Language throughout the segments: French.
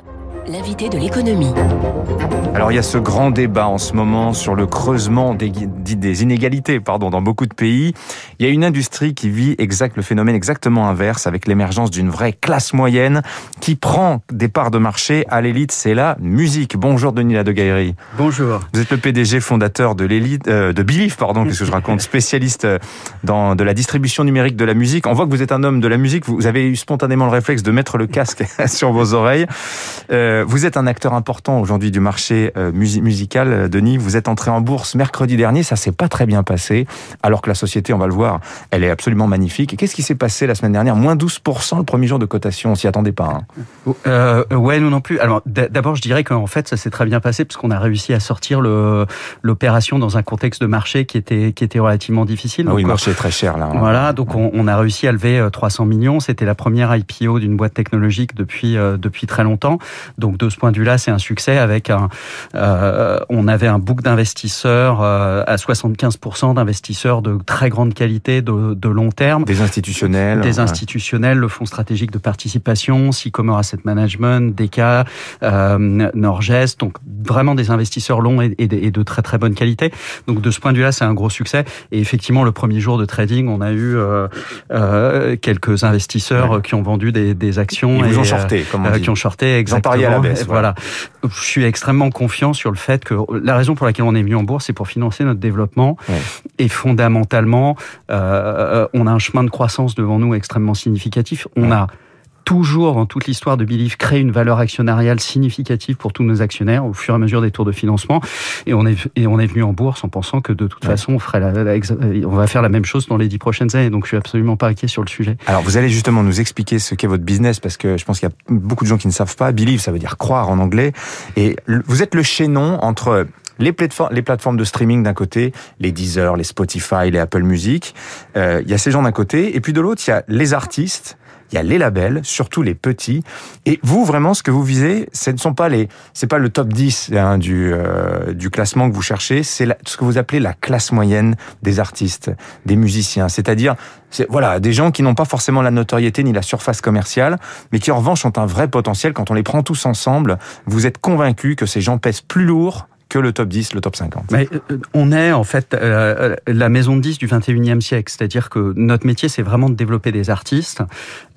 ആയിരിക്കും L'invité de l'économie. Alors il y a ce grand débat en ce moment sur le creusement des, des, inégalités pardon, dans beaucoup de pays. Il y a une industrie qui vit exact, le phénomène exactement inverse avec l'émergence d'une vraie classe moyenne qui prend des parts de marché à l'élite, c'est la musique. Bonjour Denis Ladegaillerie. Bonjour. Vous êtes le PDG fondateur de l'élite, euh, de Belief, pardon, qu'est-ce que je raconte, spécialiste euh, dans de la distribution numérique de la musique. On voit que vous êtes un homme de la musique, vous avez eu spontanément le réflexe de mettre le casque sur vos oreilles. Euh, vous êtes un acteur important aujourd'hui du marché euh, musical, euh, Denis. Vous êtes entré en bourse mercredi dernier, ça s'est pas très bien passé, alors que la société, on va le voir, elle est absolument magnifique. Qu'est-ce qui s'est passé la semaine dernière? Moins 12% le premier jour de cotation, on s'y attendait pas. Hein. Euh, ouais, nous non plus. Alors d'abord, je dirais qu'en fait, ça s'est très bien passé parce qu'on a réussi à sortir l'opération dans un contexte de marché qui était qui était relativement difficile. Ah oui, le marché est très cher là. Hein. Voilà, donc on, on, a réussi à lever 300 millions. C'était la première IPO d'une boîte technologique depuis depuis très longtemps. Donc de ce point de vue-là, c'est un succès avec un. Euh, on avait un book d'investisseurs euh, à 75% d'investisseurs de très grande qualité, de, de, long terme. Des institutionnels. Des institutionnels, le fonds stratégique de participation, Sycomore Asset Management, DK, euh, Norgest, donc vraiment des investisseurs longs et, et, de, très très bonne qualité. Donc de ce point de vue-là, c'est un gros succès. Et effectivement, le premier jour de trading, on a eu euh, euh, quelques investisseurs qui ont vendu des, des actions. Ils vous ont shorté, comme on dit. Qui ont shorté, exactement. À la baisse. Voilà. Je suis extrêmement confiant sur le fait que la raison pour laquelle on est venu en bourse, c'est pour financer notre développement. Et fondamentalement, euh, on a un chemin de croissance devant nous extrêmement significatif. On a toujours, dans toute l'histoire de Believe, créer une valeur actionnariale significative pour tous nos actionnaires au fur et à mesure des tours de financement. Et on est, et on est venu en bourse en pensant que de toute façon, on, ferait la, on va faire la même chose dans les dix prochaines années. Donc, je suis absolument pas inquiet sur le sujet. Alors, vous allez justement nous expliquer ce qu'est votre business parce que je pense qu'il y a beaucoup de gens qui ne savent pas. Believe, ça veut dire croire en anglais. Et vous êtes le chaînon entre les plateformes, les plateformes de streaming d'un côté, les Deezer, les Spotify, les Apple Music. Euh, il y a ces gens d'un côté, et puis de l'autre, il y a les artistes il y a les labels, surtout les petits. Et vous, vraiment, ce que vous visez, ce ne sont pas les, c'est pas le top 10 hein, du, euh, du classement que vous cherchez, c'est ce que vous appelez la classe moyenne des artistes, des musiciens. C'est-à-dire, c'est, voilà, des gens qui n'ont pas forcément la notoriété ni la surface commerciale, mais qui en revanche ont un vrai potentiel. Quand on les prend tous ensemble, vous êtes convaincu que ces gens pèsent plus lourd que le top 10, le top 50. Mais euh, on est en fait euh, la maison de 10 du 21e siècle, c'est-à-dire que notre métier c'est vraiment de développer des artistes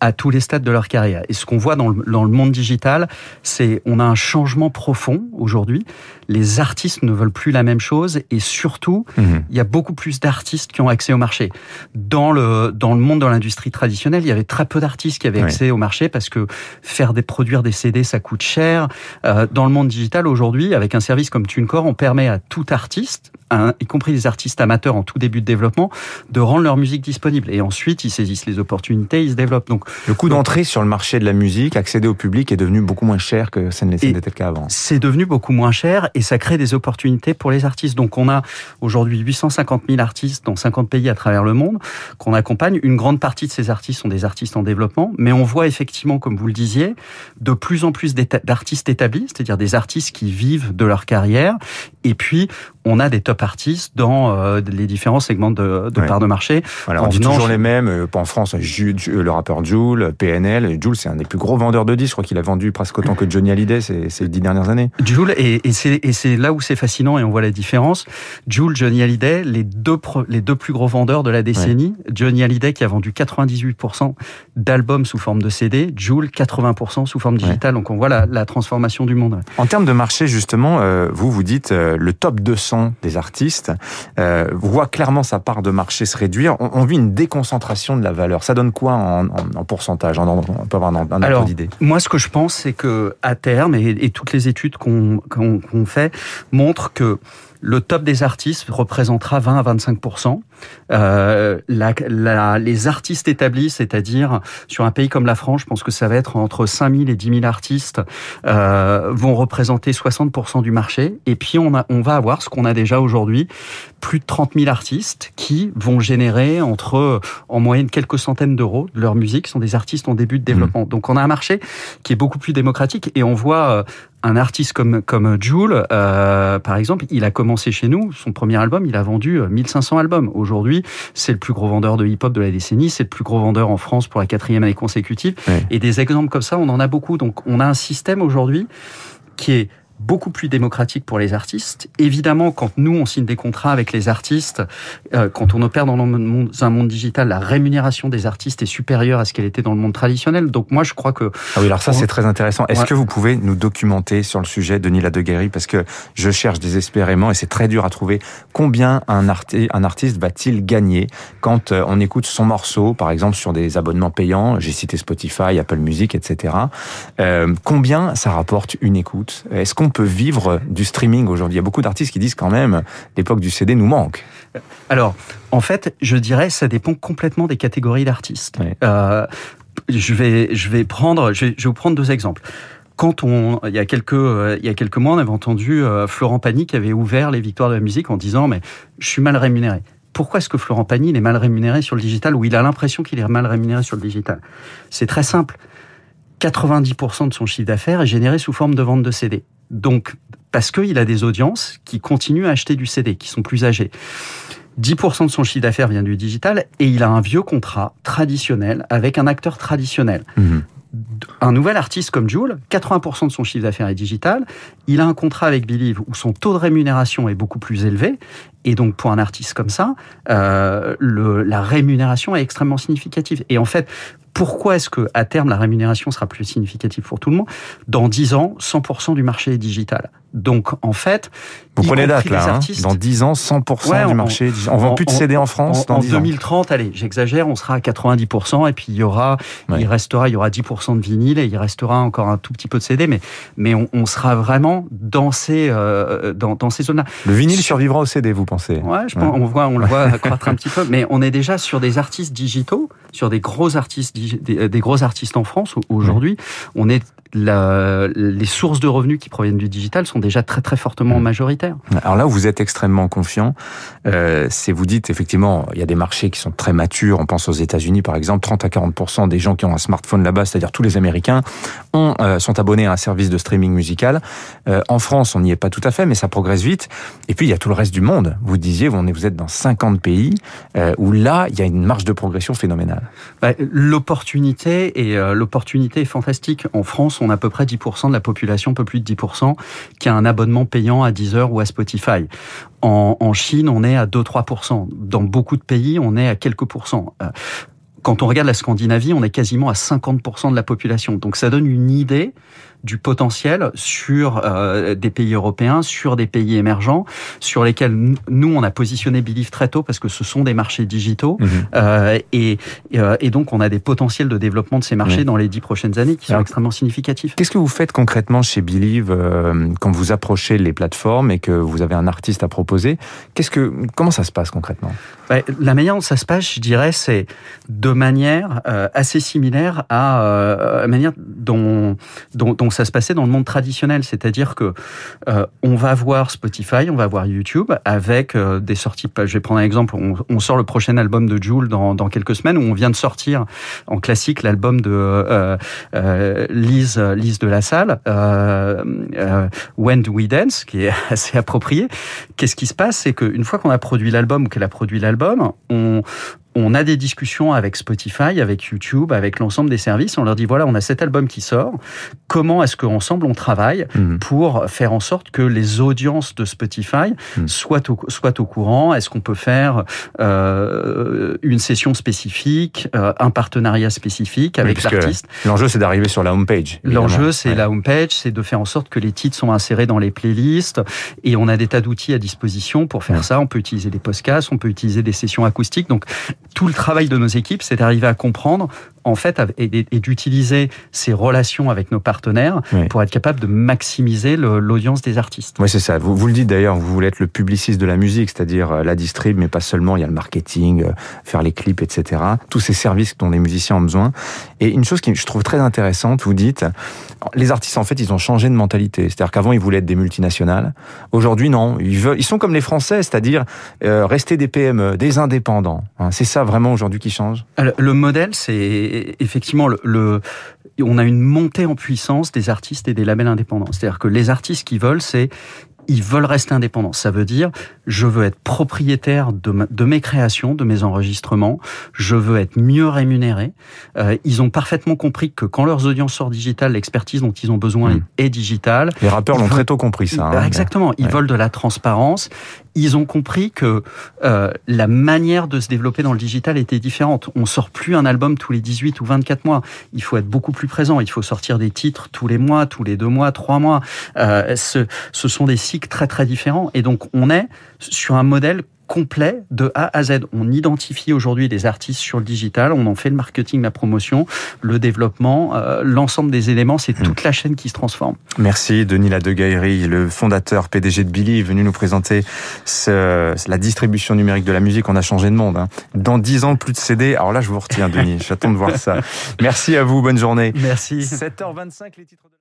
à tous les stades de leur carrière. Et ce qu'on voit dans le, dans le monde digital, c'est on a un changement profond aujourd'hui. Les artistes ne veulent plus la même chose et surtout, mhm. il y a beaucoup plus d'artistes qui ont accès au marché. Dans le dans le monde de l'industrie traditionnelle, il y avait très peu d'artistes qui avaient accès au marché parce que faire des produire des CD ça coûte cher. Euh, dans le monde digital aujourd'hui, avec un service comme TuneCore, on permet à tout artiste y compris les artistes amateurs en tout début de développement, de rendre leur musique disponible. Et ensuite, ils saisissent les opportunités, ils se développent. Donc, le coût d'entrée sur le marché de la musique, accéder au public, est devenu beaucoup moins cher que ça ne l'était le cas avant. C'est devenu beaucoup moins cher et ça crée des opportunités pour les artistes. Donc, on a aujourd'hui 850 000 artistes dans 50 pays à travers le monde qu'on accompagne. Une grande partie de ces artistes sont des artistes en développement, mais on voit effectivement, comme vous le disiez, de plus en plus d'artistes établis, c'est-à-dire des artistes qui vivent de leur carrière. Et puis, on a des top artistes dans euh, les différents segments de, de part de marché. Voilà, on dit toujours les mêmes. Euh, en France, le rappeur Jules, PNL. Jules, c'est un des plus gros vendeurs de disques. Je crois qu'il a vendu presque autant que Johnny Hallyday ces, ces dix dernières années. Jules, et, et c'est là où c'est fascinant et on voit la différence. Jules, Johnny Hallyday, les deux, les deux plus gros vendeurs de la décennie. Johnny Hallyday qui a vendu 98% d'albums sous forme de CD. Jules, 80% sous forme digitale. Donc on voit la, la, transformation du monde. En termes de marché, justement, euh, vous, vous dites le top 200 des artistes euh, voit clairement sa part de marché se réduire. On, vit une déconcentration de la valeur. Ça donne quoi en, pourcentage On peut avoir un, ordre d'idée? Moi, ce que je pense, c'est que à terme, et, toutes les études qu'on fait montrent que le top des artistes représentera 20 à 25 euh, la, la, les artistes établis, c'est-à-dire sur un pays comme la France, je pense que ça va être entre 5 000 et 10 000 artistes, euh, vont représenter 60% du marché. Et puis on, a, on va avoir ce qu'on a déjà aujourd'hui, plus de 30 000 artistes qui vont générer entre en moyenne quelques centaines d'euros de leur musique. Ce sont des artistes en début de développement. Mmh. Donc on a un marché qui est beaucoup plus démocratique et on voit un artiste comme comme Jules, euh, par exemple, il a commencé chez nous. Son premier album, il a vendu 1500 albums. Aujourd'hui, c'est le plus gros vendeur de hip-hop de la décennie. C'est le plus gros vendeur en France pour la quatrième année consécutive. Et des exemples comme ça, on en a beaucoup. Donc, on a un système aujourd'hui qui est beaucoup plus démocratique pour les artistes. Évidemment, quand nous, on signe des contrats avec les artistes, euh, quand on opère dans un monde digital, la rémunération des artistes est supérieure à ce qu'elle était dans le monde traditionnel. Donc moi, je crois que... Ah oui, alors ça, c'est très intéressant. Est-ce que vous pouvez nous documenter sur le sujet, Denis Ladeguerry Parce que je cherche désespérément, et c'est très dur à trouver, combien un, un artiste va-t-il gagner quand euh, on écoute son morceau, par exemple, sur des abonnements payants, j'ai cité Spotify, Apple Music, etc. Euh, combien ça rapporte une écoute? Est-ce qu'on on peut vivre du streaming aujourd'hui Il y a beaucoup d'artistes qui disent quand même l'époque du CD nous manque. Alors, en fait, je dirais ça dépend complètement des catégories d'artistes. Euh, je vais, je vais prendre, je vais, vous prendre deux exemples quand on, il y a quelques, euh, il y a quelques mois, on avait entendu euh, Florent Pagny qui avait ouvert les victoires de la musique en disant mais je suis mal rémunéré. Pourquoi est-ce que Florent Pagny est mal rémunéré sur le digital ou il a l'impression qu'il est mal rémunéré sur le digital? C'est très simple. 90% de son chiffre d'affaires est généré sous forme de vente de CD. Donc, parce qu'il a des audiences qui continuent à acheter du CD, qui sont plus âgées. 10% de son chiffre d'affaires vient du digital et il a un vieux contrat traditionnel avec un acteur traditionnel. Mhm. Un nouvel artiste comme Jules, 80% de son chiffre d'affaires est digital. Il a un contrat avec Believe où son taux de rémunération est beaucoup plus élevé. Et donc, pour un artiste comme ça, euh, le, la rémunération est extrêmement significative. Et en fait, pourquoi est-ce que à terme la rémunération sera plus significative pour tout le monde? Dans 10 ans, 100% du marché est digital. Donc en fait, vous prenez date là, hein. dans 10 ans, 100% du marché. On, vend plus de CD en France en, 2030, allez, j'exagère, on sera à 90% et puis il y aura, il restera, il y aura 10% de vinyle et il restera encore un tout petit peu de CD, mais mais on, sera vraiment dans ces euh, dans, dans ces zones-là. Le vinyle survivra au CD, vous pensez? Ouais, je Pense, on voit, on le voit croître un petit peu, mais on est déjà sur des artistes digitaux, sur des gros artistes des, des gros artistes en France aujourd'hui. On est la, les sources de revenus qui proviennent du digital sont déjà très très fortement majoritaires. Alors là où vous êtes extrêmement confiant, euh, c'est vous dites effectivement il y a des marchés qui sont très matures. On pense aux États-Unis par exemple, 30 à 40% des gens qui ont un smartphone là-bas, c'est-à-dire tous les Américains, ont, euh, sont abonnés à un service de streaming musical. Euh, en France, on n'y est pas tout à fait, mais ça progresse vite. Et puis il y a tout le reste du monde. Vous disiez, vous, vous êtes dans 50 pays euh, où là il y a une marge de progression phénoménale. Bah, l'opportunité et euh, l'opportunité est fantastique. En France, on a à peu près 10% de la population, un peu plus de 10%, qui a un abonnement payant à Deezer ou à Spotify. En, en Chine, on est à 2-3%. Dans beaucoup de pays, on est à quelques pourcents. Euh, quand on regarde la Scandinavie, on est quasiment à 50% de la population. Donc ça donne une idée du potentiel sur euh, des pays européens, sur des pays émergents, sur lesquels nous, on a positionné Believe très tôt parce que ce sont des marchés digitaux. Mhm. Euh, et, euh, et, donc, on a des potentiels de développement de ces marchés dans les dix prochaines années qui sont extrêmement significatifs. Qu'est-ce que vous faites concrètement chez Believe euh, quand vous approchez les plateformes et que vous avez un artiste à proposer? Qu'est-ce que, Comment ça se passe concrètement? Bah, La manière dont ça se passe, je dirais, c'est de manière assez similaire à la manière dont, dont, dont ça se passait dans le monde traditionnel, c'est-à-dire que euh, on va voir Spotify, on va voir YouTube avec euh, des sorties. Je vais prendre un exemple. On, sort le prochain album de Jules dans, quelques semaines, où on vient de sortir en classique l'album de euh, euh Lise Lise de la Salle, When Do We Dance, qui est assez approprié. Qu'est-ce qui se passe, c'est qu'une fois qu'on a produit l'album ou qu'elle a produit l'album, on on a des discussions avec Spotify, avec YouTube, avec l'ensemble des services. On leur dit voilà, on a cet album qui sort. Comment est-ce qu'ensemble on travaille mhm. pour faire en sorte que les audiences de Spotify mhm. soient, au, soient au courant? Est-ce qu'on peut faire euh, une session spécifique, euh, un partenariat spécifique avec l'artiste? L'enjeu, c'est d'arriver sur la homepage. L'enjeu, c'est la homepage, c'est de faire en sorte que les titres sont insérés dans les playlists. Et on a des tas d'outils à disposition pour faire ça. On peut utiliser des podcasts, on peut utiliser des sessions acoustiques. Donc tout le travail de nos équipes, c'est d'arriver à comprendre en fait, et, d'utiliser ces relations avec nos partenaires pour être capable de maximiser l'audience des artistes. Oui, c'est ça. Vous, vous le dites d'ailleurs, vous voulez être le publiciste de la musique, c'est-à-dire euh, la distrib, mais pas seulement. Il y a le marketing, euh, faire les clips, etc. Tous ces services dont les musiciens ont besoin. Et une chose qui je trouve très intéressante, vous dites, les artistes en fait, ils ont changé de mentalité. C'est-à-dire qu'avant, ils voulaient être des multinationales. Aujourd'hui, non. Ils veulent, ils sont comme les Français, c'est-à-dire euh, rester des PME, des indépendants. Hein, c'est ça vraiment aujourd'hui qui change? le modèle, c'est effectivement on a une montée en puissance des artistes et des labels indépendants. C'est-à-dire que les artistes qui veulent, c'est ils veulent rester indépendants. Ça veut dire, je veux être propriétaire de, de mes créations, de mes enregistrements. Je veux être mieux rémunéré. Euh, ils ont parfaitement compris que quand leurs audiences sortent digitales, l'expertise dont ils ont besoin hmm. est digitale. Les rappeurs l'ont très tôt compris ça. Hein, exactement. Ils veulent de la transparence. Ils ont compris que euh, la manière de se développer dans le digital était différente. On sort plus un album tous les 18 ou 24 mois. Il faut être beaucoup plus présent. Il faut sortir des titres tous les mois, tous les deux mois, trois mois. Euh, ce, ce sont des très très différents. Et donc on est sur un modèle complet de A à Z. On identifie aujourd'hui des artistes sur le digital, on en fait le marketing, la promotion, le développement, euh, l'ensemble des éléments, c'est toute la chaîne qui se transforme. Merci Denis Ladegaillerie, le fondateur PDG de Billy, venu nous présenter ce, la distribution numérique de la musique. On a changé de monde. Hein. Dans dix ans, plus de CD. Alors là, je vous retiens Denis, j'attends de voir ça. Merci à vous, bonne journée. Merci. 7h25, les titres de...